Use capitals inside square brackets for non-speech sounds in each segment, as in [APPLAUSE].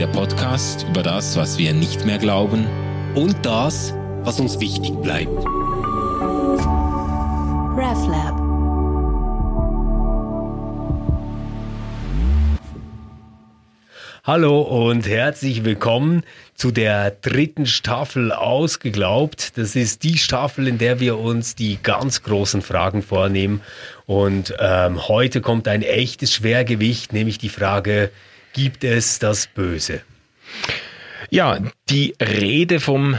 der Podcast über das, was wir nicht mehr glauben und das, was uns wichtig bleibt. RefLab. Hallo und herzlich willkommen zu der dritten Staffel Ausgeglaubt. Das ist die Staffel, in der wir uns die ganz großen Fragen vornehmen. Und ähm, heute kommt ein echtes Schwergewicht, nämlich die Frage, gibt es das Böse? Ja, die Rede vom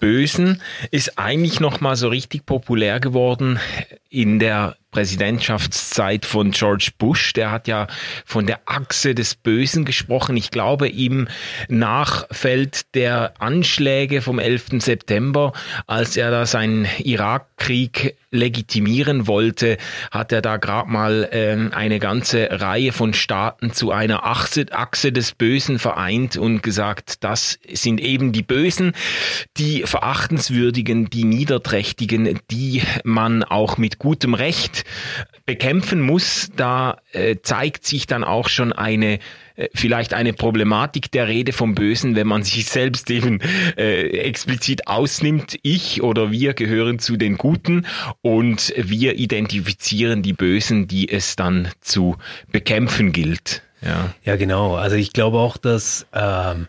Bösen ist eigentlich noch mal so richtig populär geworden in der Präsidentschaftszeit von George Bush. Der hat ja von der Achse des Bösen gesprochen. Ich glaube, ihm nachfällt der Anschläge vom 11. September, als er da seinen Irakkrieg legitimieren wollte, hat er da gerade mal äh, eine ganze Reihe von Staaten zu einer Achse, Achse des Bösen vereint und gesagt, das sind eben die Bösen, die verachtenswürdigen, die niederträchtigen, die man auch mit gutem Recht bekämpfen muss, da äh, zeigt sich dann auch schon eine äh, vielleicht eine Problematik der Rede vom Bösen, wenn man sich selbst eben äh, explizit ausnimmt. Ich oder wir gehören zu den Guten und wir identifizieren die Bösen, die es dann zu bekämpfen gilt. Ja, ja genau. Also ich glaube auch, dass ähm,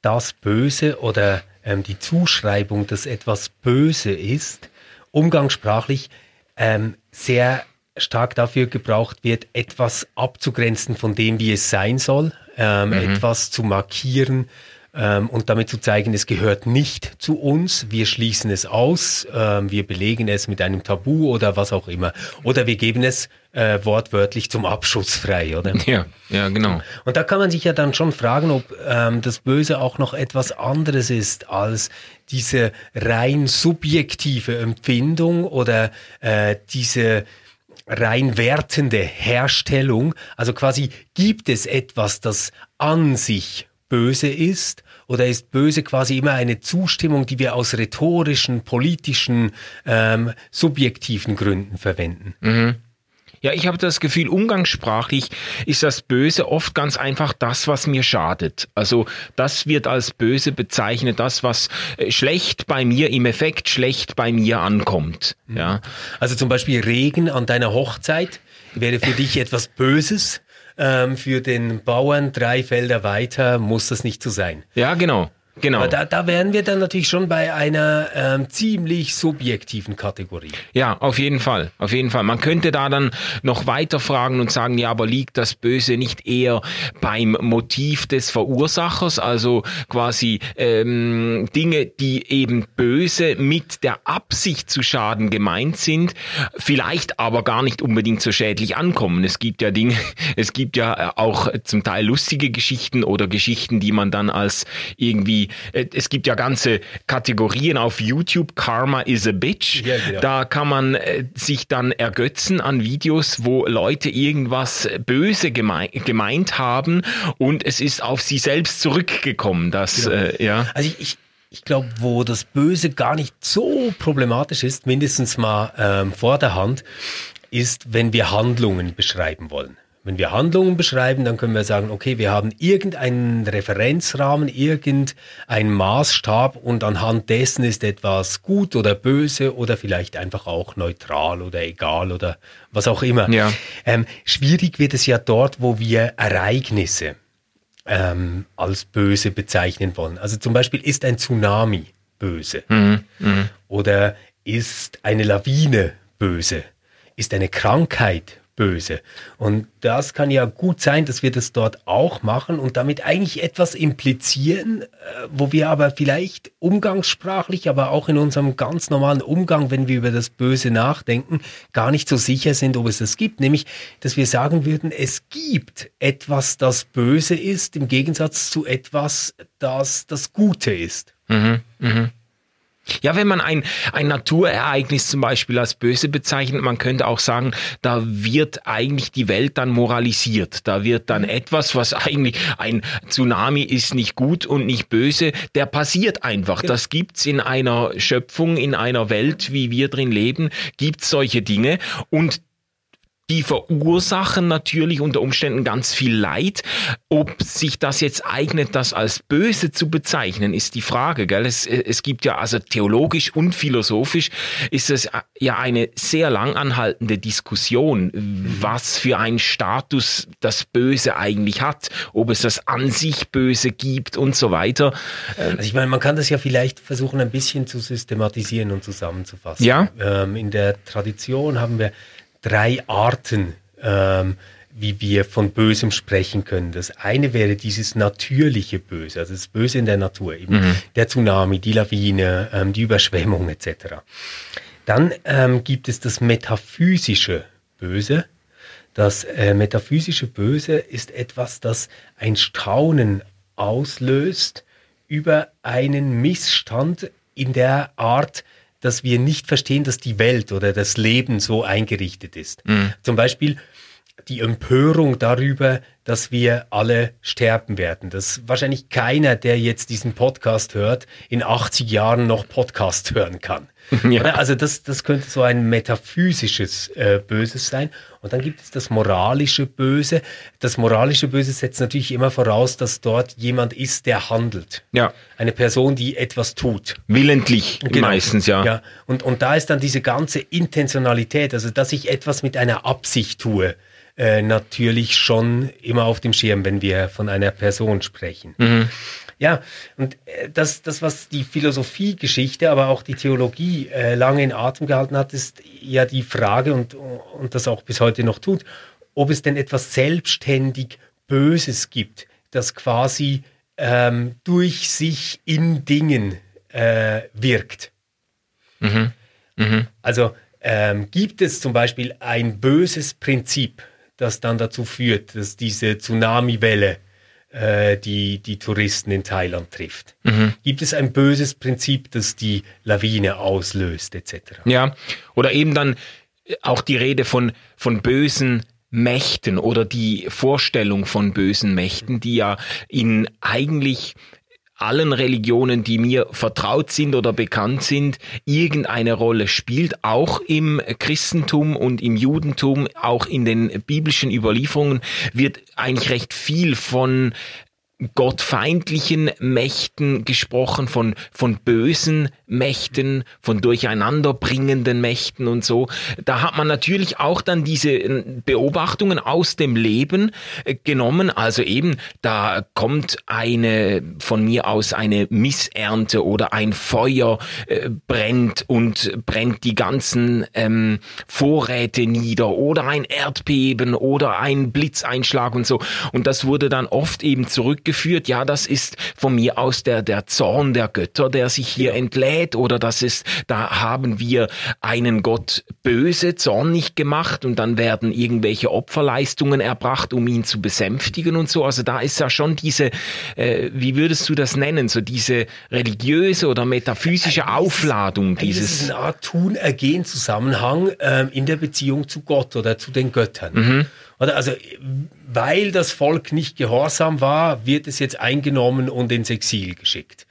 das Böse oder ähm, die Zuschreibung, dass etwas böse ist, umgangssprachlich ähm, sehr stark dafür gebraucht wird, etwas abzugrenzen von dem, wie es sein soll, ähm, mhm. etwas zu markieren ähm, und damit zu zeigen, es gehört nicht zu uns, wir schließen es aus, ähm, wir belegen es mit einem Tabu oder was auch immer. Oder wir geben es äh, wortwörtlich zum Abschuss frei, oder? [LAUGHS] Ja, ja, genau. Und da kann man sich ja dann schon fragen, ob ähm, das Böse auch noch etwas anderes ist als diese rein subjektive Empfindung oder äh, diese rein wertende Herstellung. Also quasi gibt es etwas, das an sich böse ist? Oder ist böse quasi immer eine Zustimmung, die wir aus rhetorischen, politischen, ähm, subjektiven Gründen verwenden? Mhm. Ja, ich habe das Gefühl, umgangssprachlich ist das Böse oft ganz einfach das, was mir schadet. Also das wird als böse bezeichnet, das, was äh, schlecht bei mir, im Effekt schlecht bei mir ankommt. Mhm. Ja. Also zum Beispiel Regen an deiner Hochzeit wäre für dich etwas Böses. Ähm, für den Bauern drei Felder weiter muss das nicht so sein. Ja, genau. Genau. Da, da wären wir dann natürlich schon bei einer ähm, ziemlich subjektiven Kategorie. Ja, auf jeden Fall. Auf jeden Fall. Man könnte da dann noch weiter fragen und sagen, ja, aber liegt das Böse nicht eher beim Motiv des Verursachers? Also quasi ähm, Dinge, die eben böse mit der Absicht zu schaden gemeint sind, vielleicht aber gar nicht unbedingt so schädlich ankommen. Es gibt ja Dinge, [LAUGHS] es gibt ja auch zum Teil lustige Geschichten oder Geschichten, die man dann als irgendwie äh, es gibt ja ganze Kategorien auf YouTube, Karma is a Bitch. Ja, genau. Da kann man äh, sich dann ergötzen an Videos, wo Leute irgendwas böse gemein, gemeint haben und es ist auf sie selbst zurückgekommen. Dass, genau. äh, ja. Also ich, ich ich glaube, wo das Böse gar nicht so problematisch ist, mindestens mal ähm, vor der Hand, ist, wenn wir Handlungen beschreiben wollen. Wenn wir Handlungen beschreiben, dann können wir sagen, okay, wir haben irgendeinen Referenzrahmen, irgendeinen Maßstab und anhand dessen ist etwas gut oder böse oder vielleicht einfach auch neutral oder egal oder was auch immer. Ja. Ähm, schwierig wird es ja dort, wo wir Ereignisse ähm, als böse bezeichnen wollen. Also zum Beispiel ist ein Tsunami böse mhm. Mhm. oder ist eine Lawine böse, ist eine Krankheit böse. Und das kann ja gut sein, dass wir das dort auch machen und damit eigentlich etwas implizieren, äh, wo wir aber vielleicht umgangssprachlich, aber auch in unserem ganz normalen Umgang, wenn wir über das Böse nachdenken, gar nicht so sicher sind, ob es das gibt. Nämlich, dass wir sagen würden, es gibt etwas, das böse ist, im Gegensatz zu etwas, das das Gute ist. Mhm, mh. Ja, wenn man ein, ein Naturereignis zum Beispiel als böse bezeichnet, man könnte auch sagen, da wird eigentlich die Welt dann moralisiert. Da wird dann mhm. etwas, was eigentlich ein Tsunami ist nicht gut und nicht böse, der passiert einfach. Ja. Das gibt's in einer Schöpfung, in einer Welt, wie wir drin leben, gibt's solche Dinge und die verursachen natürlich unter Umständen ganz viel Leid. Ob sich das jetzt eignet, das als böse zu bezeichnen, ist die Frage. Gell? Es, es gibt ja also theologisch und philosophisch ist es ja eine sehr lang anhaltende Diskussion, was für einen Status das Böse eigentlich hat, ob es das an sich Böse gibt und so weiter. Also ich meine, man kann das ja vielleicht versuchen, ein bisschen zu systematisieren und zusammenzufassen. Ja. Ähm, in der Tradition haben wir drei Arten, ähm, wie wir von Bösem sprechen können. Das eine wäre dieses natürliche Böse, also das Böse in der Natur, eben mhm. der Tsunami, die Lawine, ähm, die Überschwemmung etc. Dann ähm, gibt es das metaphysische Böse. Das äh, metaphysische Böse ist etwas, das ein Staunen auslöst über einen Missstand in der Art, dass wir nicht verstehen, dass die Welt oder das Leben so eingerichtet ist. Mhm. Zum Beispiel die Empörung darüber, dass wir alle sterben werden. Dass wahrscheinlich keiner, der jetzt diesen Podcast hört, in 80 Jahren noch Podcast hören kann. [LAUGHS] Ja. Also das, das könnte so ein metaphysisches äh, Böses sein. Und dann gibt es das moralische Böse. Das moralische Böse setzt natürlich immer voraus, dass dort jemand ist, der handelt. Ja. Eine Person, die etwas tut. Willentlich genau. meistens, ja. ja. Und, und da ist dann diese ganze Intentionalität, also dass ich etwas mit einer Absicht tue. Äh, natürlich schon immer auf dem Schirm, wenn wir von einer Person sprechen. Mhm. Ja, und äh, das, das, was die Philosophiegeschichte, aber auch die Theologie äh, lange in Atem gehalten hat, ist ja die Frage und, und das auch bis heute noch tut, ob es denn etwas selbstständig Böses gibt, das quasi ähm, durch sich in Dingen äh, wirkt. Mhm. Mhm. Also ähm, gibt es zum Beispiel ein böses Prinzip, das dann dazu führt, dass diese Tsunami-Welle äh, die, die Touristen in Thailand trifft. Mhm. Gibt es ein böses Prinzip, das die Lawine auslöst, etc.? Ja, oder eben dann auch die Rede von, von bösen Mächten oder die Vorstellung von bösen Mächten, die ja in eigentlich allen Religionen, die mir vertraut sind oder bekannt sind, irgendeine Rolle spielt, auch im Christentum und im Judentum, auch in den biblischen Überlieferungen wird eigentlich recht viel von gottfeindlichen Mächten gesprochen, von, von bösen Mächten, von durcheinanderbringenden Mächten und so. Da hat man natürlich auch dann diese äh, Beobachtungen aus dem Leben äh, genommen. Also eben, da kommt eine, von mir aus eine Missernte oder ein Feuer äh, brennt und brennt die ganzen ähm, Vorräte nieder oder ein Erdbeben oder ein Blitzeinschlag und so. Und das wurde dann oft eben zurück geführt, ja, das ist von mir aus der, der Zorn der Götter, der sich hier ja. Entlädt oder das ist, da haben wir einen Gott böse, zornig gemacht und dann werden irgendwelche Opferleistungen erbracht, um ihn zu besänftigen und so. Also da ist ja schon diese, äh, wie würdest du das nennen, so diese religiöse oder metaphysische Aufladung dieses. Das ist eine Art Tun-Ergehen-Zusammenhang ähm, in der Beziehung zu Gott oder zu den Göttern. Mhm. Oder also, weil das Volk nicht gehorsam war, wird es jetzt eingenommen und ins Exil geschickt.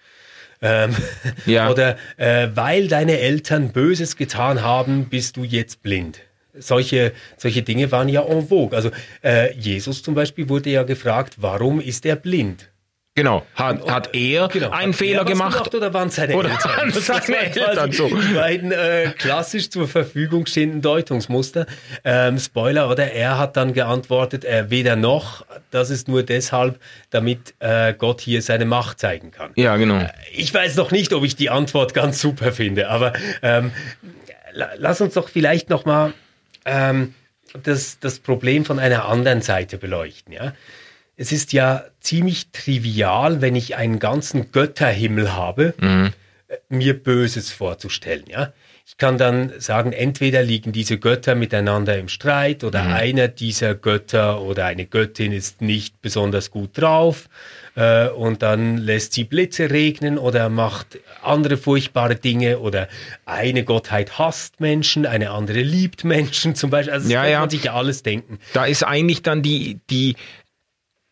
Ähm, [LAUGHS] ja. Oder äh, weil deine Eltern Böses getan haben, bist du jetzt blind. Solche, solche Dinge waren ja en vogue. Also äh, Jesus zum Beispiel wurde ja gefragt, warum ist er blind? Genau. Hat, hat er genau. einen hat Fehler er gemacht? gemacht? Oder waren seine oder Eltern? Waren seine Eltern so. Die beiden äh, klassisch zur Verfügung stehenden Deutungsmuster. Ähm, Spoiler, oder? Er hat dann geantwortet, äh, weder noch. Das ist nur deshalb, damit äh, Gott hier seine Macht zeigen kann. Ja, genau. Äh, ich weiß noch nicht, ob ich die Antwort ganz super finde, aber ähm, lass uns doch vielleicht noch mal ähm, das, das Problem von einer anderen Seite beleuchten, ja? Es ist ja ziemlich trivial, wenn ich einen ganzen Götterhimmel habe, mhm. mir Böses vorzustellen. Ja? Ich kann dann sagen, entweder liegen diese Götter miteinander im Streit oder mhm. einer dieser Götter oder eine Göttin ist nicht besonders gut drauf äh, und dann lässt sie Blitze regnen oder macht andere furchtbare Dinge oder eine Gottheit hasst Menschen, eine andere liebt Menschen [LAUGHS] zum Beispiel. Also das ja, kann man sich ja alles denken. Da ist eigentlich dann die, die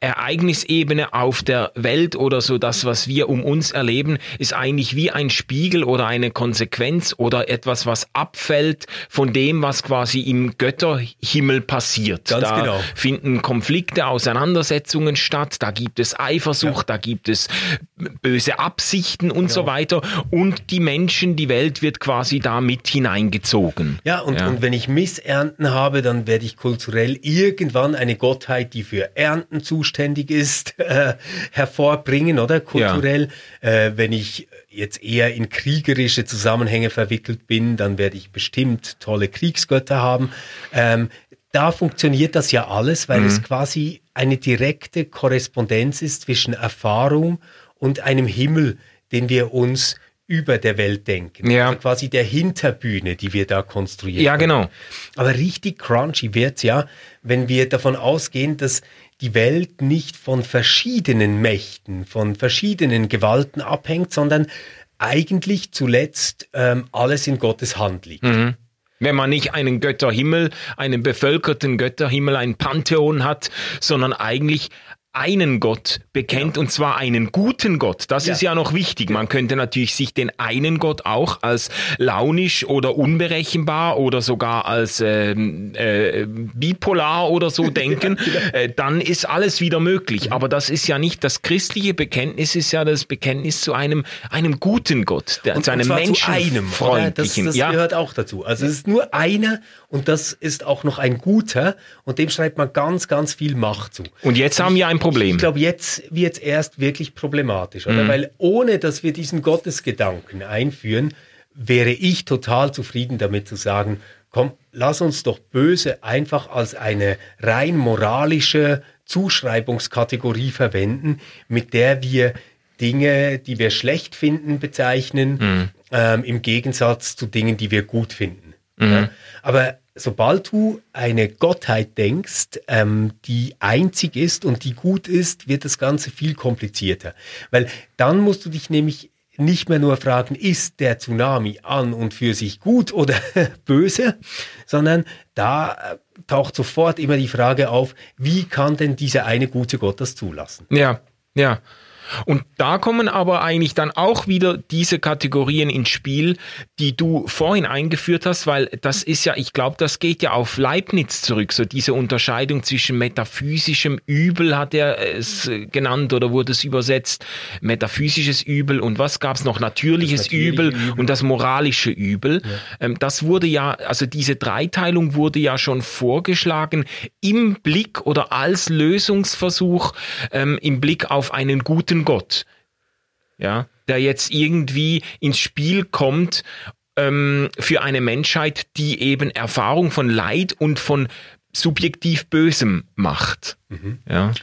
Ereignisebene auf der Welt oder so das, was wir um uns erleben, ist eigentlich wie ein Spiegel oder eine Konsequenz oder etwas, was abfällt von dem, was quasi im Götterhimmel passiert. Ganz da genau. finden Konflikte, Auseinandersetzungen statt, da gibt es Eifersucht, da gibt es böse Absichten und so weiter und die Menschen, die Welt wird quasi da mit hineingezogen. Ja, und, Ja. und wenn ich Missernten habe, dann werde ich kulturell irgendwann eine Gottheit, die für Ernten zuständig ist, [LAUGHS] äh, hervorbringen, oder? Kulturell. Äh, wenn ich jetzt eher in kriegerische Zusammenhänge verwickelt bin, dann werde ich bestimmt tolle Kriegsgötter haben. Ähm, da funktioniert das ja alles, weil es quasi eine direkte Korrespondenz ist zwischen Erfahrung und einem Himmel, den wir uns über der Welt denken. Ja. Also quasi der Hinterbühne, die wir da konstruieren. Ja, genau. Aber richtig crunchy wird's ja, wenn wir davon ausgehen, dass die Welt nicht von verschiedenen Mächten, von verschiedenen Gewalten abhängt, sondern eigentlich zuletzt ähm, alles in Gottes Hand liegt. Wenn man nicht einen Götterhimmel, einen bevölkerten Götterhimmel, ein Pantheon hat, sondern eigentlich einen Gott bekennt und zwar einen guten Gott. Das Ja. ist ja noch wichtig. Man könnte natürlich sich den einen Gott auch als launisch oder unberechenbar oder sogar als ähm, äh, bipolar oder so [LAUGHS] denken. äh, dann ist alles wieder möglich. Aber das ist ja nicht das christliche Bekenntnis, ist ja das Bekenntnis zu einem einem guten Gott, der, zu einem zwar zu einem? Das, menschenfreundlichen. das ja. gehört auch dazu. Also es ist nur einer und das ist auch noch ein guter und dem schreibt man ganz, ganz viel Macht zu. Und jetzt haben wir ein Problem. Ich glaube, jetzt wird es erst wirklich problematisch, Mhm. oder? Weil ohne, dass wir diesen Gottesgedanken einführen, wäre ich total zufrieden damit zu sagen, komm, lass uns doch böse einfach als eine rein moralische Zuschreibungskategorie verwenden, mit der wir Dinge, die wir schlecht finden, bezeichnen, Mhm. ähm, im Gegensatz zu Dingen, die wir gut finden. Ja? Aber sobald du eine Gottheit denkst, ähm, die einzig ist und die gut ist, wird das Ganze viel komplizierter. Weil dann musst du dich nämlich nicht mehr nur fragen, ist der Tsunami an und für sich gut oder [LAUGHS] böse, sondern da äh, taucht sofort immer die Frage auf, wie kann denn dieser eine gute Gott das zulassen? Ja, ja. Und da kommen aber eigentlich dann auch wieder diese Kategorien ins Spiel, die du vorhin eingeführt hast, weil das ist ja, ich glaube, das geht ja auf Leibniz zurück, so diese Unterscheidung zwischen metaphysischem Übel hat er es genannt oder wurde es übersetzt, metaphysisches Übel und was gab es noch, natürliches natürliche Übel, Übel. und das moralische Übel. Ähm, das wurde ja, also diese Dreiteilung wurde ja schon vorgeschlagen im Blick oder als Lösungsversuch ähm, im Blick auf einen guten Gott. Ja, der jetzt irgendwie ins Spiel kommt ähm, für eine Menschheit, die eben Erfahrung von Leid und von subjektiv Bösem macht. Ja.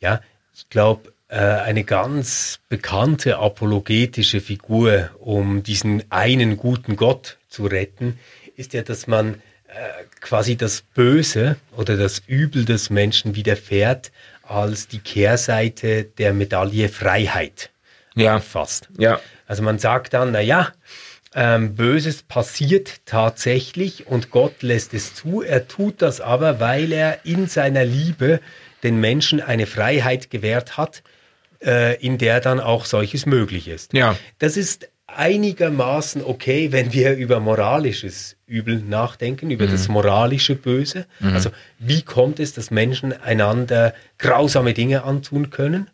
Ja, ich glaube, äh, eine ganz bekannte apologetische Figur, um diesen einen guten Gott zu retten, ist ja, dass man quasi das Böse oder das Übel des Menschen widerfährt als die Kehrseite der Medaille Freiheit Ja. auffasst. Ja. Also man sagt dann, na ja, ähm, Böses passiert tatsächlich und Gott lässt es zu. Er tut das aber, weil er in seiner Liebe den Menschen eine Freiheit gewährt hat, äh, in der dann auch solches möglich ist. Ja. Das ist einigermaßen okay, wenn wir über moralisches Übel nachdenken, über das moralische Böse. Also wie kommt es, dass Menschen einander grausame Dinge antun können?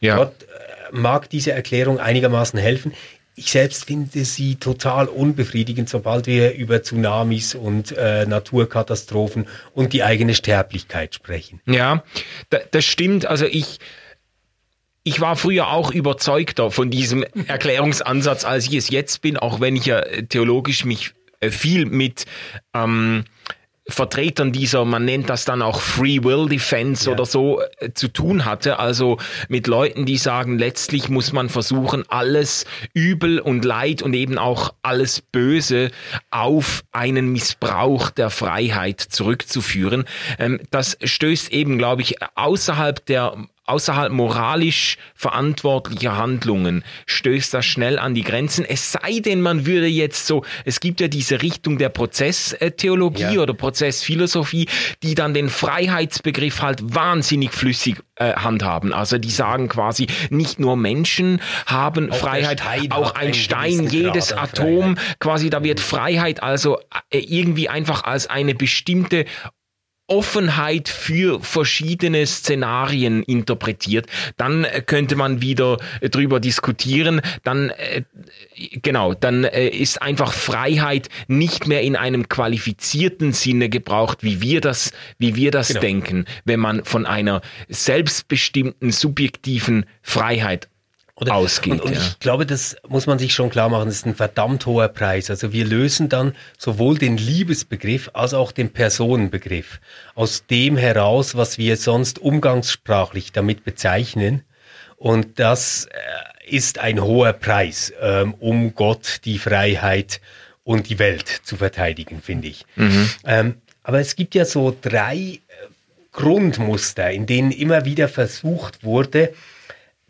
Ja. Gott äh, mag diese Erklärung einigermaßen helfen. Ich selbst finde sie total unbefriedigend, sobald wir über Tsunamis und äh, Naturkatastrophen und die eigene Sterblichkeit sprechen. Ja, da, das stimmt. Also ich, ich war früher auch überzeugter von diesem Erklärungsansatz, als ich es jetzt bin, auch wenn ich ja äh, theologisch mich äh, viel mit ähm, Vertretern dieser, man nennt das dann auch Free Will Defense oder so, äh, zu tun hatte. Also mit Leuten, die sagen, letztlich muss man versuchen, alles Übel und Leid und eben auch alles Böse auf einen Missbrauch der Freiheit zurückzuführen. Ähm, das stößt eben, glaube ich, außerhalb der außerhalb moralisch verantwortlicher Handlungen stößt das schnell an die Grenzen. Es sei denn, man würde jetzt so, es gibt ja diese Richtung der Prozesstheologie ja. oder Prozessphilosophie, die dann den Freiheitsbegriff halt wahnsinnig flüssig äh, handhaben. Also die sagen quasi, nicht nur Menschen haben auch Freiheit, auch ein Stein, jedes Atom, quasi da wird Freiheit also äh, irgendwie einfach als eine bestimmte Offenheit für verschiedene Szenarien interpretiert, dann äh, könnte man wieder äh, drüber diskutieren. Dann äh, genau, dann ist einfach Freiheit nicht mehr in einem qualifizierten Sinne gebraucht, wie wir das, wie wir das genau. denken, wenn man von einer selbstbestimmten subjektiven Freiheit oder, ausgeht. Und, und ja. ich glaube, das muss man sich schon klar machen, das ist ein verdammt hoher Preis. Also wir lösen dann sowohl den Liebesbegriff als auch den Personenbegriff aus dem heraus, was wir sonst umgangssprachlich damit bezeichnen. Und das äh, ist ein hoher Preis, ähm, um Gott die Freiheit und die Welt zu verteidigen, finde ich. Mhm. Ähm, aber es gibt ja so drei äh, Grundmuster, in denen immer wieder versucht wurde,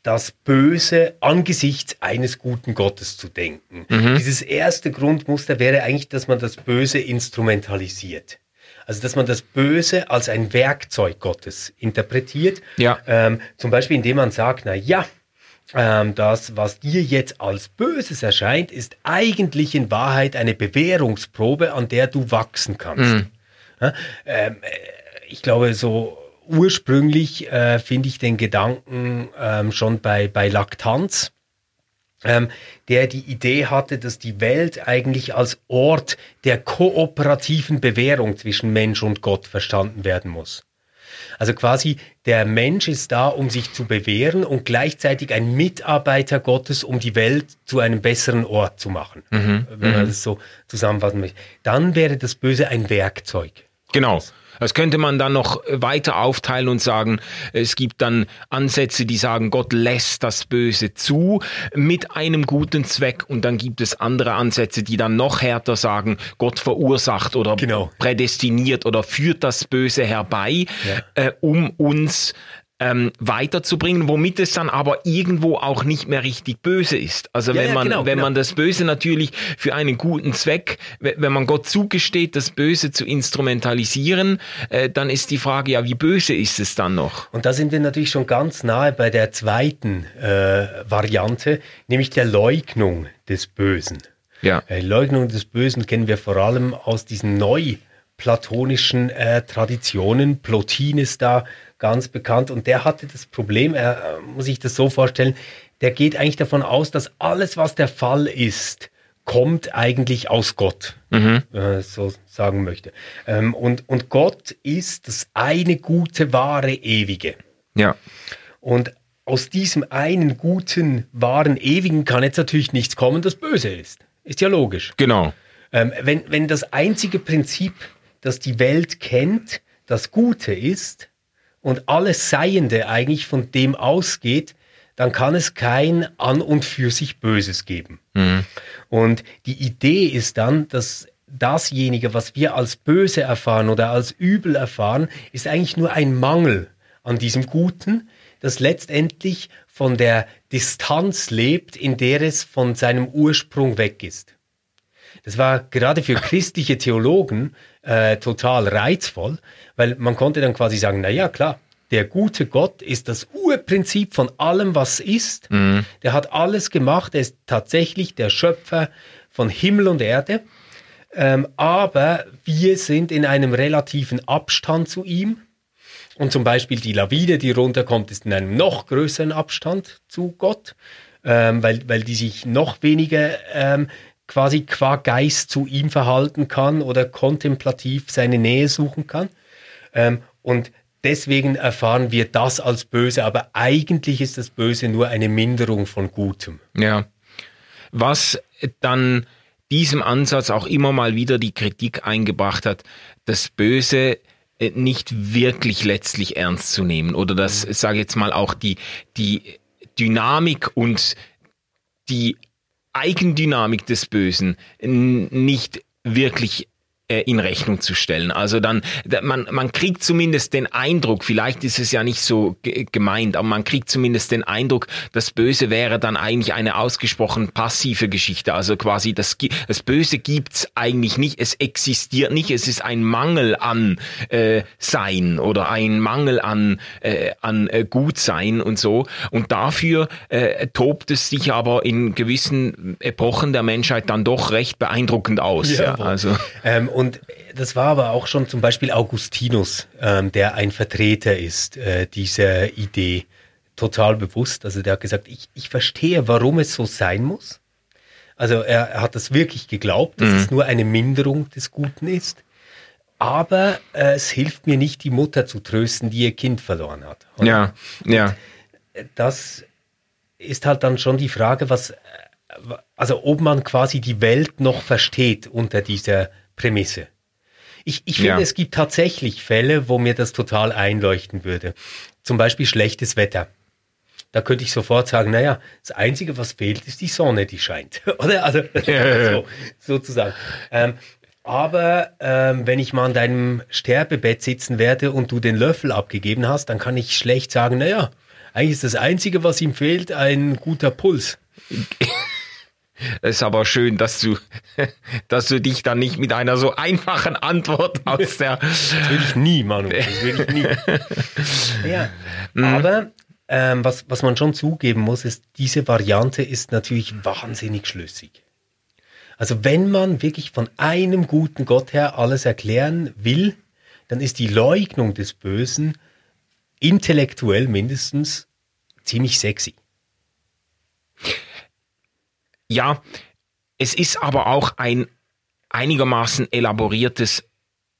das Böse angesichts eines guten Gottes zu denken. Mhm. Dieses erste Grundmuster wäre eigentlich, dass man das Böse instrumentalisiert. Also, dass man das Böse als ein Werkzeug Gottes interpretiert. Ja. Ähm, zum Beispiel, indem man sagt, na ja, ähm, das, was dir jetzt als Böses erscheint, ist eigentlich in Wahrheit eine Bewährungsprobe, an der du wachsen kannst. Mhm. Ja, ähm, äh, ich glaube, so ursprünglich äh, finde ich den Gedanken ähm, schon bei, bei Laktanz, ähm, der die Idee hatte, dass die Welt eigentlich als Ort der kooperativen Bewährung zwischen Mensch und Gott verstanden werden muss. Also quasi der Mensch ist da, um sich zu bewähren und gleichzeitig ein Mitarbeiter Gottes, um die Welt zu einem besseren Ort zu machen. Mhm. Wenn man mhm. das so zusammenfassen möchte. Dann wäre das Böse ein Werkzeug. Genau. Das könnte man dann noch weiter aufteilen und sagen, es gibt dann Ansätze, die sagen, Gott lässt das Böse zu mit einem guten Zweck und dann gibt es andere Ansätze, die dann noch härter sagen, Gott verursacht oder genau. prädestiniert oder führt das Böse herbei, ja. äh, um uns ähm, weiterzubringen, womit es dann aber irgendwo auch nicht mehr richtig böse ist. Also ja, wenn ja, man genau, wenn genau. man das Böse natürlich für einen guten Zweck, wenn man Gott zugesteht, das Böse zu instrumentalisieren, äh, dann ist die Frage ja, wie böse ist es dann noch? Und da sind wir natürlich schon ganz nahe bei der zweiten äh, Variante, nämlich der Leugnung des Bösen. Ja. Äh, Leugnung des Bösen kennen wir vor allem aus diesen neuplatonischen äh, Traditionen. Plotin ist da ganz bekannt. Und der hatte das Problem, er muss sich das so vorstellen, der geht eigentlich davon aus, dass alles, was der Fall ist, kommt eigentlich aus Gott, mhm. äh, so sagen möchte. Ähm, und, und Gott ist das eine gute, wahre, ewige. Ja. Und aus diesem einen guten, wahren, ewigen kann jetzt natürlich nichts kommen, das böse ist. Ist ja logisch. Genau. Ähm, wenn, wenn das einzige Prinzip, das die Welt kennt, das Gute ist, und alles Seiende eigentlich von dem ausgeht, dann kann es kein an und für sich Böses geben. Mhm. Und die Idee ist dann, dass dasjenige, was wir als böse erfahren oder als übel erfahren, ist eigentlich nur ein Mangel an diesem Guten, das letztendlich von der Distanz lebt, in der es von seinem Ursprung weg ist. Das war gerade für christliche Theologen äh, total reizvoll, weil man konnte dann quasi sagen, na ja, klar, der gute Gott ist das Urprinzip von allem, was ist. Mhm. Der hat alles gemacht, er ist tatsächlich der Schöpfer von Himmel und Erde. Ähm, aber wir sind in einem relativen Abstand zu ihm. Und zum Beispiel die Lawine, die runterkommt, ist in einem noch größeren Abstand zu Gott, ähm, weil, weil die sich noch weniger ähm, quasi qua Geist zu ihm verhalten kann oder kontemplativ seine Nähe suchen kann. Ähm, und deswegen erfahren wir das als böse, aber eigentlich ist das Böse nur eine Minderung von Gutem. Ja. Was dann diesem Ansatz auch immer mal wieder die Kritik eingebracht hat, das Böse äh, nicht wirklich letztlich ernst zu nehmen oder das, mhm. sage jetzt mal auch die, die Dynamik und die Eigendynamik des Bösen nicht wirklich in Rechnung zu stellen. Also dann, man, man kriegt zumindest den Eindruck, vielleicht ist es ja nicht so gemeint, aber man kriegt zumindest den Eindruck, das Böse wäre dann eigentlich eine ausgesprochen passive Geschichte. Also quasi das, das Böse gibt's eigentlich nicht, es existiert nicht, es ist ein Mangel an äh, Sein oder ein Mangel an, äh, an äh, Gutsein und so. Und dafür äh, tobt es sich aber in gewissen Epochen der Menschheit dann doch recht beeindruckend aus. Ja, ja also. Ähm, und das war aber auch schon zum Beispiel Augustinus, ähm, der ein Vertreter ist äh, dieser Idee, total bewusst. Also der hat gesagt, ich, ich verstehe, warum es so sein muss. Also er, er hat das wirklich geglaubt, dass mhm. es nur eine Minderung des Guten ist. Aber äh, es hilft mir nicht, die Mutter zu trösten, die ihr Kind verloren hat. Oder? Ja, ja. das ist halt dann schon die Frage, was, äh, also ob man quasi die Welt noch versteht unter dieser Prämisse. Ich, ich finde, ja. es gibt tatsächlich Fälle, wo mir das total einleuchten würde. Zum Beispiel schlechtes Wetter. Da könnte ich sofort sagen, naja, das Einzige, was fehlt, ist die Sonne, die scheint. [LAUGHS] Oder? Also, [LAUGHS] [LAUGHS] so, sozusagen. Ähm, aber ähm, wenn ich mal an deinem Sterbebett sitzen werde und du den Löffel abgegeben hast, dann kann ich schlecht sagen, naja, eigentlich ist das Einzige, was ihm fehlt, ein guter Puls. Es ist aber schön, dass du, [LAUGHS] dass du dich dann nicht mit einer so einfachen Antwort aus der. Das will ich nie, Manu. Das will ich nie. [LAUGHS] ja. Mhm. Aber ähm, was, was man schon zugeben muss, ist, diese Variante ist natürlich wahnsinnig schlüssig. Also wenn man wirklich von einem guten Gott her alles erklären will, dann ist die Leugnung des Bösen intellektuell mindestens ziemlich sexy. Ja, es ist aber auch ein einigermaßen elaboriertes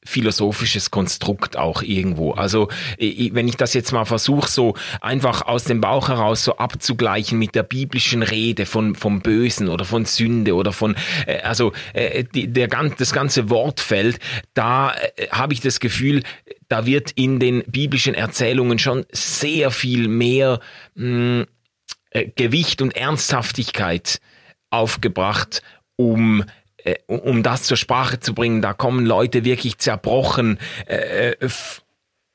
philosophisches Konstrukt auch irgendwo. Also wenn ich das jetzt mal versuche, so einfach aus dem Bauch heraus so abzugleichen mit der biblischen Rede von vom Bösen oder von Sünde oder von äh, also äh, der das ganze Wortfeld, da äh, habe ich das Gefühl, da wird in den biblischen Erzählungen schon sehr viel mehr mh, äh, Gewicht und Ernsthaftigkeit aufgebracht, um äh, um das zur Sprache zu bringen. Da kommen Leute wirklich zerbrochen äh, äh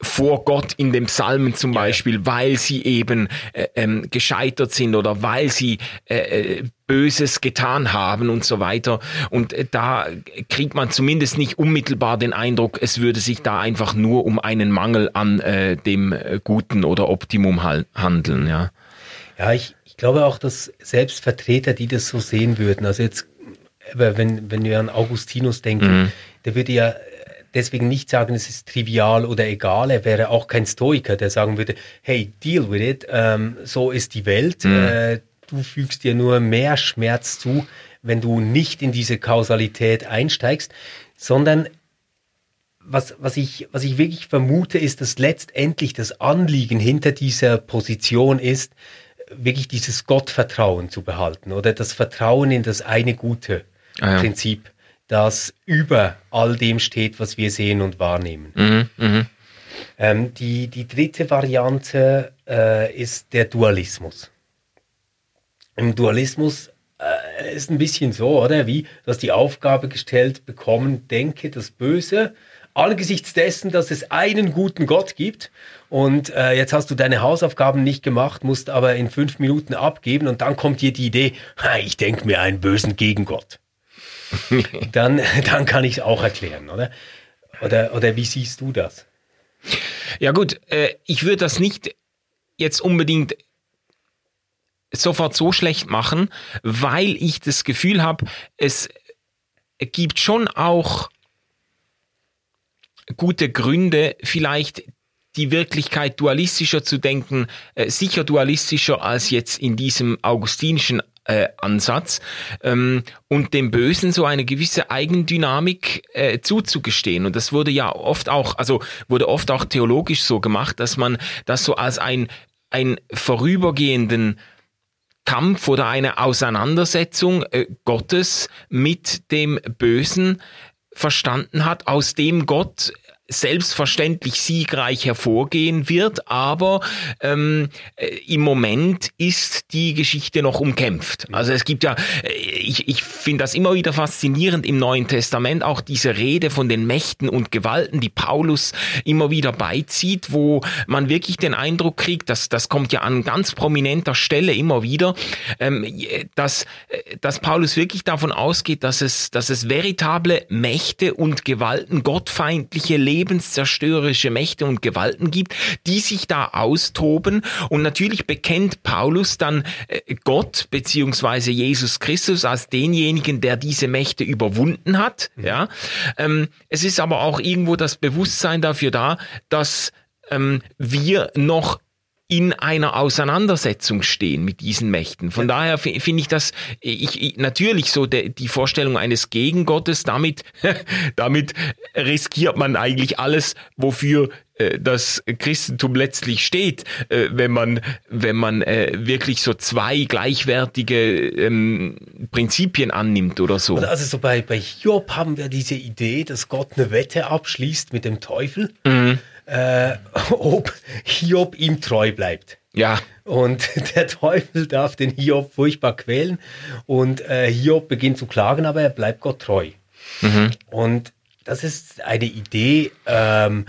vor Gott in dem Psalmen zum Beispiel, ja. weil sie eben äh, ähm, gescheitert sind oder weil sie äh, äh, Böses getan haben und so weiter. Und äh, da kriegt man zumindest nicht unmittelbar den Eindruck, es würde sich da einfach nur um einen Mangel an äh, dem Guten oder Optimum handeln. Ja, ja ich glaube auch, dass selbst Vertreter, die das so sehen würden, also jetzt wenn, wenn wir an Augustinus denken, mhm. der würde ja deswegen nicht sagen, es ist trivial oder egal. Er wäre auch kein Stoiker, der sagen würde, hey, deal with it, ähm, so ist die Welt. Mhm. Äh, du fügst dir nur mehr Schmerz zu, wenn du nicht in diese Kausalität einsteigst, sondern was, was, ich, was ich wirklich vermute, ist, dass letztendlich das Anliegen hinter dieser Position ist, wirklich dieses Gottvertrauen zu behalten oder das Vertrauen in das eine Gute ah, ja. Prinzip, das über all dem steht, was wir sehen und wahrnehmen. Mhm, mh. ähm, die, die dritte Variante äh, ist der Dualismus. Im Dualismus äh, ist ein bisschen so, oder? Wie, dass die Aufgabe gestellt bekommen, denke das Böse, angesichts dessen, dass es einen guten Gott gibt und äh, jetzt hast du deine Hausaufgaben nicht gemacht, musst aber in fünf Minuten abgeben und dann kommt dir die Idee, ich denke mir einen bösen Gegengott. [LAUGHS] dann, dann kann ich es auch erklären, oder? Oder, oder wie siehst du das? Ja gut, äh, ich würde das nicht jetzt unbedingt sofort so schlecht machen, weil ich das Gefühl habe, es gibt schon auch gute Gründe, vielleicht die Wirklichkeit dualistischer zu denken, äh, sicher dualistischer als jetzt in diesem augustinischen äh, Ansatz ähm, und dem Bösen so eine gewisse Eigendynamik äh, zuzugestehen. Und das wurde ja oft auch, also wurde oft auch theologisch so gemacht, dass man das so als ein, ein vorübergehenden Kampf oder eine Auseinandersetzung äh, Gottes mit dem Bösen verstanden hat, aus dem Gott selbstverständlich siegreich hervorgehen wird, aber ähm, äh, im Moment ist die Geschichte noch umkämpft. Also es gibt ja, äh, ich, ich finde das immer wieder faszinierend im Neuen Testament, auch diese Rede von den Mächten und Gewalten, die Paulus immer wieder beizieht, wo man wirklich den Eindruck kriegt, dass das kommt ja an ganz prominenter Stelle immer wieder, ähm, dass, äh, dass Paulus wirklich davon ausgeht, dass es, dass es veritable Mächte und Gewalten, gottfeindliche Leben lebenszerstörerische Mächte und Gewalten gibt, die sich da austoben. Und natürlich bekennt Paulus dann äh, Gott beziehungsweise Jesus Christus als denjenigen, der diese Mächte überwunden hat. Mhm. Ja, ähm, es ist aber auch irgendwo das Bewusstsein dafür da, dass ähm, wir noch in einer Auseinandersetzung stehen mit diesen Mächten. Von ja. daher finde ich das, ich, ich, natürlich so de, die Vorstellung eines Gegengottes, damit, [LAUGHS] damit riskiert man eigentlich alles, wofür äh, das Christentum letztlich steht, äh, wenn man, wenn man äh, wirklich so zwei gleichwertige ähm, Prinzipien annimmt oder so. Also so bei, bei Job haben wir diese Idee, dass Gott eine Wette abschließt mit dem Teufel. Mhm äh, [LAUGHS] ob Hiob ihm treu bleibt. Ja. Und [LAUGHS] der Teufel darf den Hiob furchtbar quälen und äh, Hiob beginnt zu klagen, aber er bleibt Gott treu. Mhm. Und das ist eine Idee, ähm,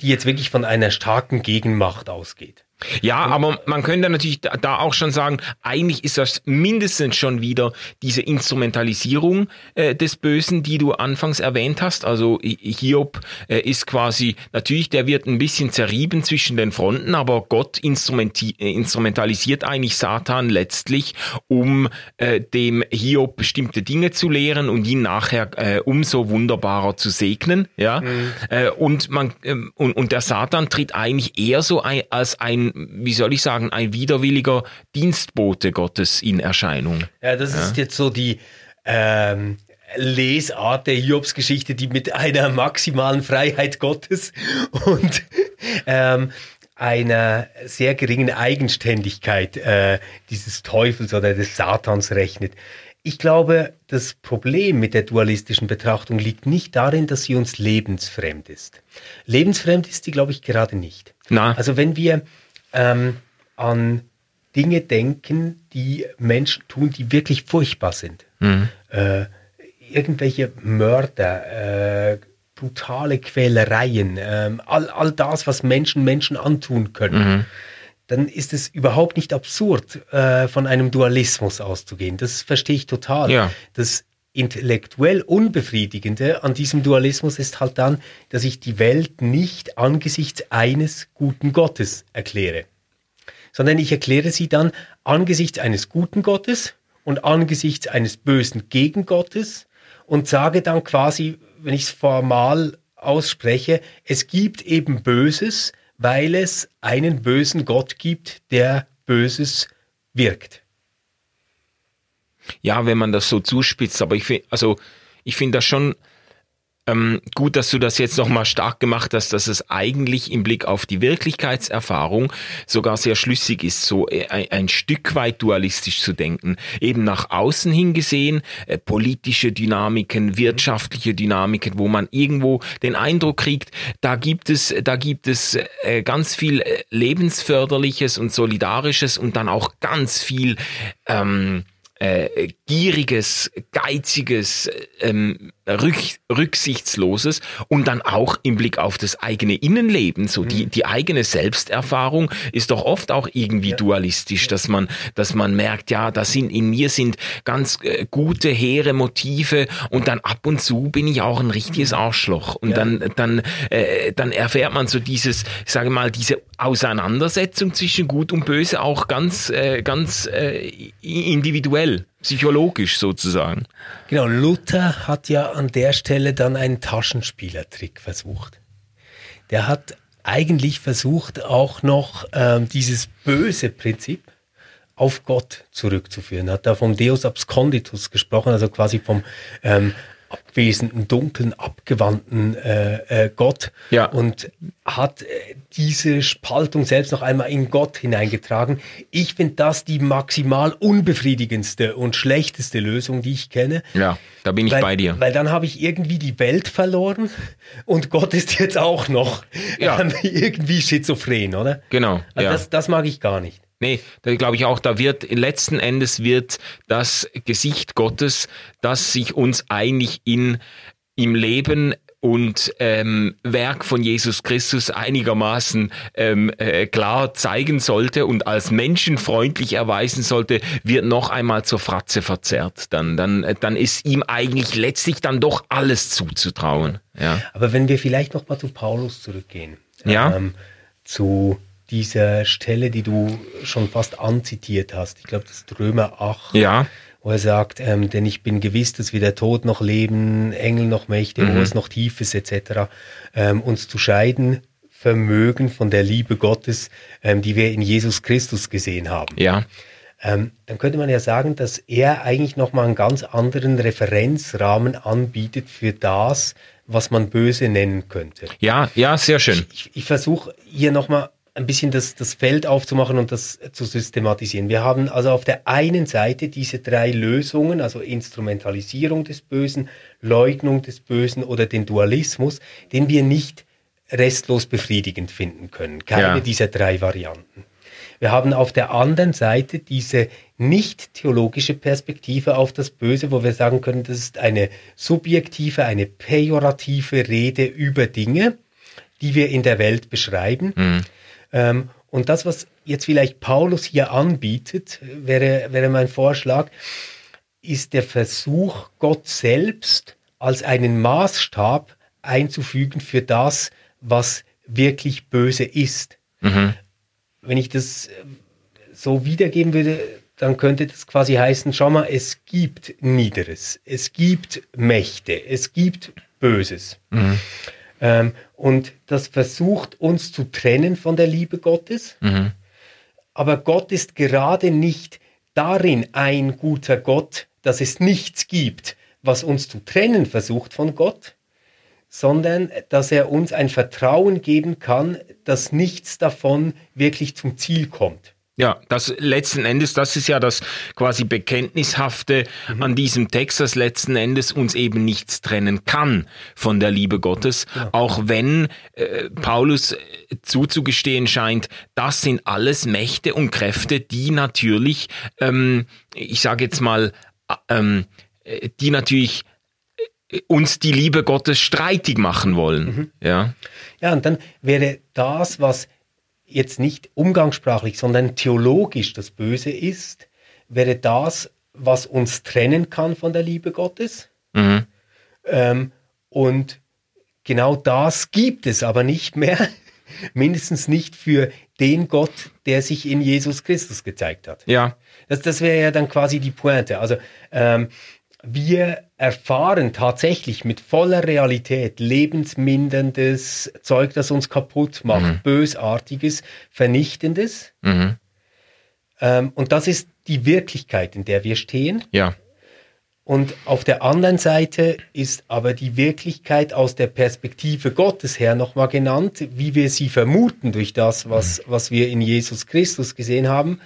die jetzt wirklich von einer starken Gegenmacht ausgeht. Ja, aber man könnte natürlich da auch schon sagen, eigentlich ist das mindestens schon wieder diese Instrumentalisierung äh, des Bösen, die du anfangs erwähnt hast. Also Hiob äh, ist quasi, natürlich, der wird ein bisschen zerrieben zwischen den Fronten, aber Gott äh, instrumentalisiert eigentlich Satan letztlich, um äh, dem Hiob bestimmte Dinge zu lehren und ihn nachher äh, umso wunderbarer zu segnen. Ja, mhm. äh, und man äh, und, und der Satan tritt eigentlich eher so ein, als ein wie soll ich sagen, ein widerwilliger Dienstbote Gottes in Erscheinung. Ja, das ja. ist jetzt so die ähm, Lesart der Hiobs-Geschichte, die mit einer maximalen Freiheit Gottes und ähm, einer sehr geringen Eigenständigkeit äh, dieses Teufels oder des Satans rechnet. Ich glaube, das Problem mit der dualistischen Betrachtung liegt nicht darin, dass sie uns lebensfremd ist. Lebensfremd ist sie, glaube ich, gerade nicht. Na. Also wenn wir ähm, an Dinge denken, die Menschen tun, die wirklich furchtbar sind. Mhm. Äh, irgendwelche Mörder, äh, brutale Quälereien, äh, all, all das, was Menschen Menschen antun können. Mhm. Dann ist es überhaupt nicht absurd, äh, von einem Dualismus auszugehen. Das verstehe ich total. Ja. Das intellektuell Unbefriedigende an diesem Dualismus ist halt dann, dass ich die Welt nicht angesichts eines guten Gottes erkläre, sondern ich erkläre sie dann angesichts eines guten Gottes und angesichts eines bösen Gegengottes und sage dann quasi, wenn ich es formal ausspreche, es gibt eben Böses, weil es einen bösen Gott gibt, der Böses wirkt. Ja, wenn man das so zuspitzt, aber ich finde, also ich finde das schon ähm, gut, dass du das jetzt nochmal stark gemacht hast, dass es eigentlich im Blick auf die Wirklichkeitserfahrung sogar sehr schlüssig ist, so äh, ein, ein Stück weit dualistisch zu denken. Eben nach außen hingesehen, äh, politische Dynamiken, wirtschaftliche Dynamiken, wo man irgendwo den Eindruck kriegt, da gibt es, da gibt es äh, ganz viel äh, lebensförderliches und solidarisches und dann auch ganz viel ähm, uh, gieriges, geiziges, ähm, rück, rücksichtsloses und dann auch im Blick auf das eigene Innenleben, so mhm. die, die eigene Selbsterfahrung ist doch oft auch irgendwie ja. dualistisch, dass man, dass man merkt, ja, da sind, in mir sind ganz äh, gute, hehre Motive und dann ab und zu bin ich auch ein richtiges mhm. Arschloch und ja. dann, dann, äh, dann erfährt man so dieses, ich sage mal, diese Auseinandersetzung zwischen Gut und Böse auch ganz, äh, ganz äh, individuell psychologisch sozusagen. Genau, Luther hat ja an der Stelle dann einen Taschenspielertrick versucht. Der hat eigentlich versucht, auch noch ähm, dieses böse Prinzip auf Gott zurückzuführen. Er hat da vom Deus absconditus gesprochen, also quasi vom ähm, abwesenden, dunklen, abgewandten äh, äh, Gott Ja. und hat äh, diese Spaltung selbst noch einmal in Gott hineingetragen. Ich finde das die maximal unbefriedigendste und schlechteste Lösung, die ich kenne. Ja, da bin ich weil, bei dir. Weil dann habe ich irgendwie die Welt verloren und Gott ist jetzt auch noch Ja. [LAUGHS] irgendwie schizophren, oder? Genau, Also ja. das, das mag ich gar nicht. Nee, da glaube ich auch, da wird letzten Endes wird das Gesicht Gottes, das sich uns eigentlich in im Leben und ähm, Werk von Jesus Christus einigermaßen ähm, äh, klar zeigen sollte und als menschenfreundlich erweisen sollte, wird noch einmal zur Fratze verzerrt. Dann, dann, dann ist ihm eigentlich letztlich dann doch alles zuzutrauen. Ja, Aber wenn wir vielleicht noch mal zu Paulus zurückgehen, Ja. ähm, zu dieser Stelle, die du schon fast anzitiert hast. Ich glaube, das ist Römer 8, ja, wo er sagt, ähm, denn ich bin gewiss, dass weder Tod noch Leben, Engel noch Mächte, Mhm. Hohes noch Tiefes etc. Ähm, uns zu scheiden vermögen von der Liebe Gottes, ähm, die wir in Jesus Christus gesehen haben. ja, Ähm, dann könnte man ja sagen, dass er eigentlich nochmal einen ganz anderen Referenzrahmen anbietet für das, was man böse nennen könnte. ja, ja, sehr schön. Ich, ich versuche hier nochmal ein bisschen das, das Feld aufzumachen und das zu systematisieren. Wir haben also auf der einen Seite diese drei Lösungen, also Instrumentalisierung des Bösen, Leugnung des Bösen oder den Dualismus, den wir nicht restlos befriedigend finden können. Keine Ja. dieser drei Varianten. Wir haben auf der anderen Seite diese nicht theologische Perspektive auf das Böse, wo wir sagen können, das ist eine subjektive, eine pejorative Rede über Dinge, die wir in der Welt beschreiben. Ähm, und das, was jetzt vielleicht Paulus hier anbietet, wäre, wäre mein Vorschlag, ist der Versuch, Gott selbst als einen Maßstab einzufügen für das, was wirklich böse ist. Wenn ich das äh, so wiedergeben würde, dann könnte das quasi heißen, schau mal, es gibt Niederes, es gibt Mächte, es gibt Böses. Ähm, und das versucht uns zu trennen von der Liebe Gottes. Aber Gott ist gerade nicht darin ein guter Gott, dass es nichts gibt, was uns zu trennen versucht von Gott, sondern dass er uns ein Vertrauen geben kann, dass nichts davon wirklich zum Ziel kommt. Ja, das letzten Endes, das ist ja das quasi Bekenntnishafte an diesem Text, dass letzten Endes uns eben nichts trennen kann von der Liebe Gottes, auch wenn äh, Paulus äh, zuzugestehen scheint, das sind alles Mächte und Kräfte, die natürlich, ähm, ich sage jetzt mal, äh, ähm, äh, die natürlich uns die Liebe Gottes streitig machen wollen. Ja, Ja, und dann wäre das, was jetzt nicht umgangssprachlich, sondern theologisch das Böse ist, wäre das, was uns trennen kann von der Liebe Gottes. Ähm, und genau das gibt es aber nicht mehr, [LAUGHS] mindestens nicht für den Gott, der sich in Jesus Christus gezeigt hat. ja, Das, das wäre ja dann quasi die Pointe. Also ähm, wir erfahren tatsächlich mit voller Realität lebensminderndes Zeug, das uns kaputt macht, bösartiges, vernichtendes. Ähm, und das ist die Wirklichkeit, in der wir stehen. ja, Und auf der anderen Seite ist aber die Wirklichkeit aus der Perspektive Gottes her nochmal genannt, wie wir sie vermuten durch das, was, was wir in Jesus Christus gesehen haben,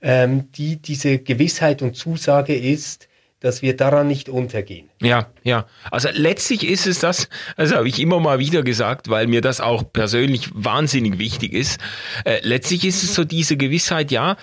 ähm, die diese Gewissheit und Zusage ist, dass wir daran nicht untergehen. Ja, ja. Also letztlich ist es das, also habe ich immer mal wieder gesagt, weil mir das auch persönlich wahnsinnig wichtig ist. Äh, letztlich ist es so diese Gewissheit, ja,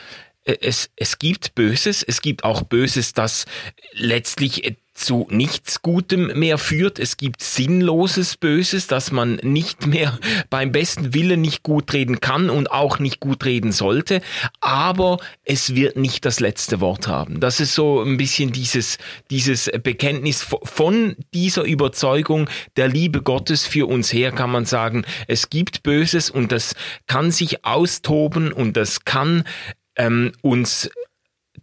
äh, es, es gibt Böses, es gibt auch Böses, das letztlich zu nichts Gutem mehr führt. Es gibt sinnloses Böses, das man nicht mehr beim besten Willen nicht gut reden kann und auch nicht gut reden sollte. Aber es wird nicht das letzte Wort haben. Das ist so ein bisschen dieses, dieses Bekenntnis von dieser Überzeugung der Liebe Gottes für uns her, kann man sagen, es gibt Böses und das kann sich austoben und das kann ähm, uns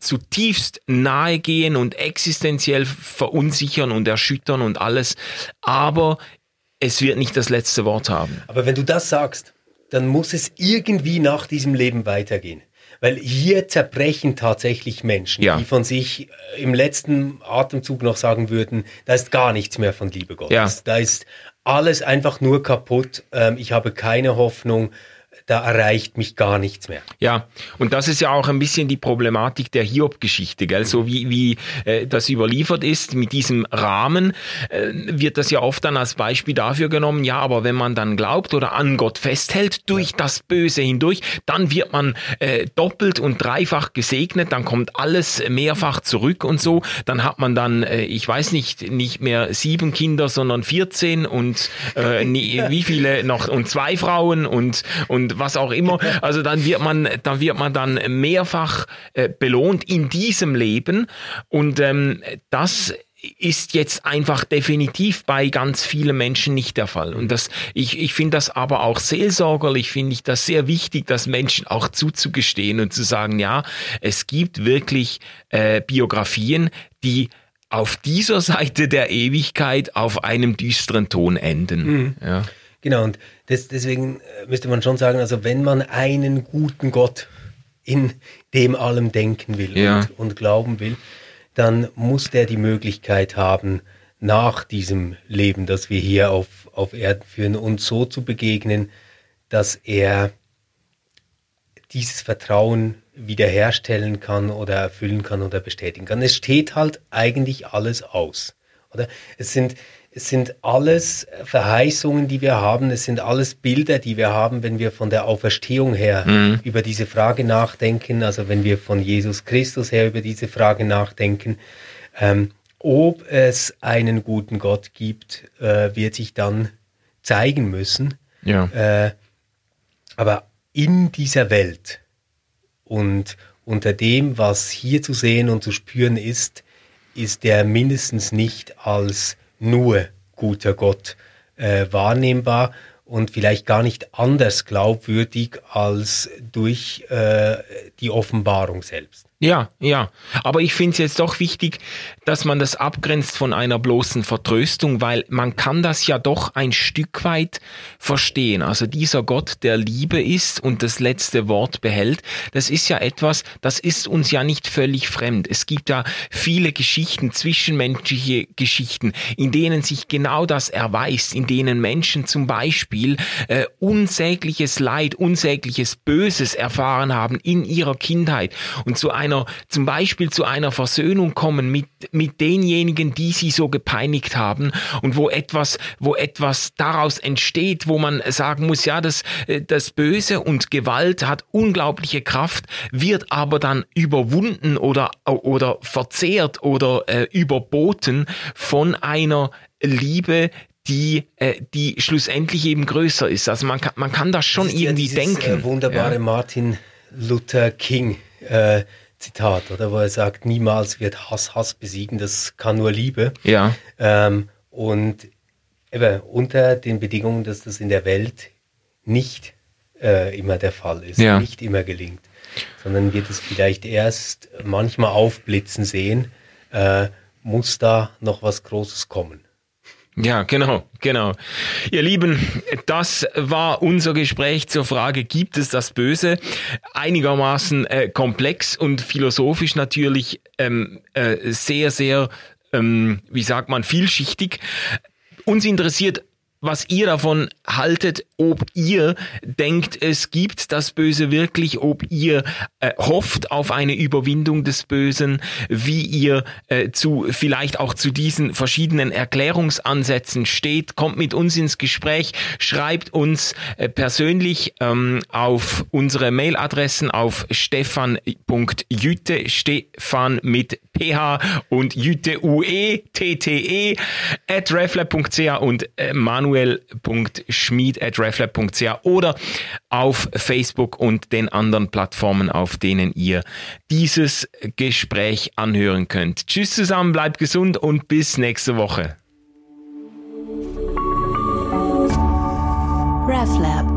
zutiefst nahe gehen und existenziell verunsichern und erschüttern und alles, aber es wird nicht das letzte Wort haben. Aber wenn du das sagst, dann muss es irgendwie nach diesem Leben weitergehen. Weil hier zerbrechen tatsächlich Menschen, Ja. die von sich äh, im letzten Atemzug noch sagen würden, da ist gar nichts mehr von Liebe Gottes. Ja. Da ist alles einfach nur kaputt. Ähm, ich habe keine Hoffnung. Da erreicht mich gar nichts mehr. Ja, und das ist ja auch ein bisschen die Problematik der Hiob-Geschichte, gell? So wie, wie äh, das überliefert ist mit diesem Rahmen, äh, wird das ja oft dann als Beispiel dafür genommen, ja, aber wenn man dann glaubt oder an Gott festhält, durch das Böse hindurch, dann wird man äh, doppelt und dreifach gesegnet, dann kommt alles mehrfach zurück und so, dann hat man dann, äh, ich weiß nicht, nicht mehr sieben Kinder, sondern 14 und äh, nie, [LAUGHS] wie viele noch und zwei Frauen und, und was auch immer. [LAUGHS] Also dann wird man, dann wird man dann mehrfach äh, belohnt in diesem Leben und ähm, das ist jetzt einfach definitiv bei ganz vielen Menschen nicht der Fall. Und das, ich, ich finde das aber auch seelsorgerlich, finde ich das sehr wichtig, das Menschen auch zuzugestehen und zu sagen, ja, es gibt wirklich äh, Biografien, die auf dieser [LAUGHS] Seite der Ewigkeit auf einem düsteren Ton enden. Ja. Genau, und das, deswegen äh, müsste man schon sagen, also wenn man einen guten Gott in dem allem denken will Ja. und, und glauben will, dann muss der die Möglichkeit haben, nach diesem Leben, das wir hier auf, auf Erden führen, uns so zu begegnen, dass er dieses Vertrauen wiederherstellen kann oder erfüllen kann oder bestätigen kann. Es steht halt eigentlich alles aus. Oder? Es sind, es sind alles Verheißungen, die wir haben. Es sind alles Bilder, die wir haben, wenn wir von der Auferstehung her über diese Frage nachdenken. Also wenn wir von Jesus Christus her über diese Frage nachdenken. Ähm, ob es einen guten Gott gibt, äh, wird sich dann zeigen müssen. Ja. Äh, aber in dieser Welt und unter dem, was hier zu sehen und zu spüren ist, ist der mindestens nicht als nur guter Gott äh, wahrnehmbar und vielleicht gar nicht anders glaubwürdig als durch äh, die Offenbarung selbst. Ja, ja. Aber ich finde es jetzt doch wichtig, dass man das abgrenzt von einer bloßen Vertröstung, weil man kann das ja doch ein Stück weit verstehen. Also dieser Gott, der Liebe ist und das letzte Wort behält, das ist ja etwas, das ist uns ja nicht völlig fremd. Es gibt ja viele Geschichten, zwischenmenschliche Geschichten, in denen sich genau das erweist, in denen Menschen zum Beispiel äh, unsägliches Leid, unsägliches Böses erfahren haben in ihrer Kindheit und zu einer, zum Beispiel zu einer Versöhnung kommen mit, mit denjenigen, die sie so gepeinigt haben und wo etwas, wo etwas daraus entsteht, wo man sagen muss, ja, das, äh, das Böse und Gewalt hat unglaubliche Kraft, wird aber dann überwunden oder, oder verzehrt oder äh, überboten von einer Liebe, die, äh, die schlussendlich eben größer ist. Also man kann, man kann das schon Das ist ja irgendwie dieses, denken. Äh, wunderbare ja. Martin Luther King äh, Zitat, oder wo er sagt, niemals wird Hass Hass besiegen, das kann nur Liebe. Ja, Ähm, und eben unter den Bedingungen, dass das in der Welt nicht äh, immer der Fall ist, Ja. nicht immer gelingt, sondern wird es vielleicht erst manchmal aufblitzen sehen, äh, muss da noch was Großes kommen. Ja, genau, genau. Ihr Lieben, das war unser Gespräch zur Frage, gibt es das Böse? Einigermaßen äh, komplex und philosophisch natürlich ähm, äh, sehr, sehr, ähm, wie sagt man, vielschichtig. Uns interessiert, was ihr davon haltet, ob ihr denkt, es gibt das Böse wirklich, ob ihr äh, hofft auf eine Überwindung des Bösen, wie ihr äh, zu vielleicht auch zu diesen verschiedenen Erklärungsansätzen steht, kommt mit uns ins Gespräch, schreibt uns äh, persönlich ähm, auf unsere Mailadressen auf stefan.jütte, Stefan mit ph und jütte ue, tte, at reflab.ch und äh, manuel.schmied at reflab.ch oder auf Facebook und den anderen Plattformen, auf denen ihr dieses Gespräch anhören könnt. Tschüss zusammen, bleibt gesund und bis nächste Woche. RefLab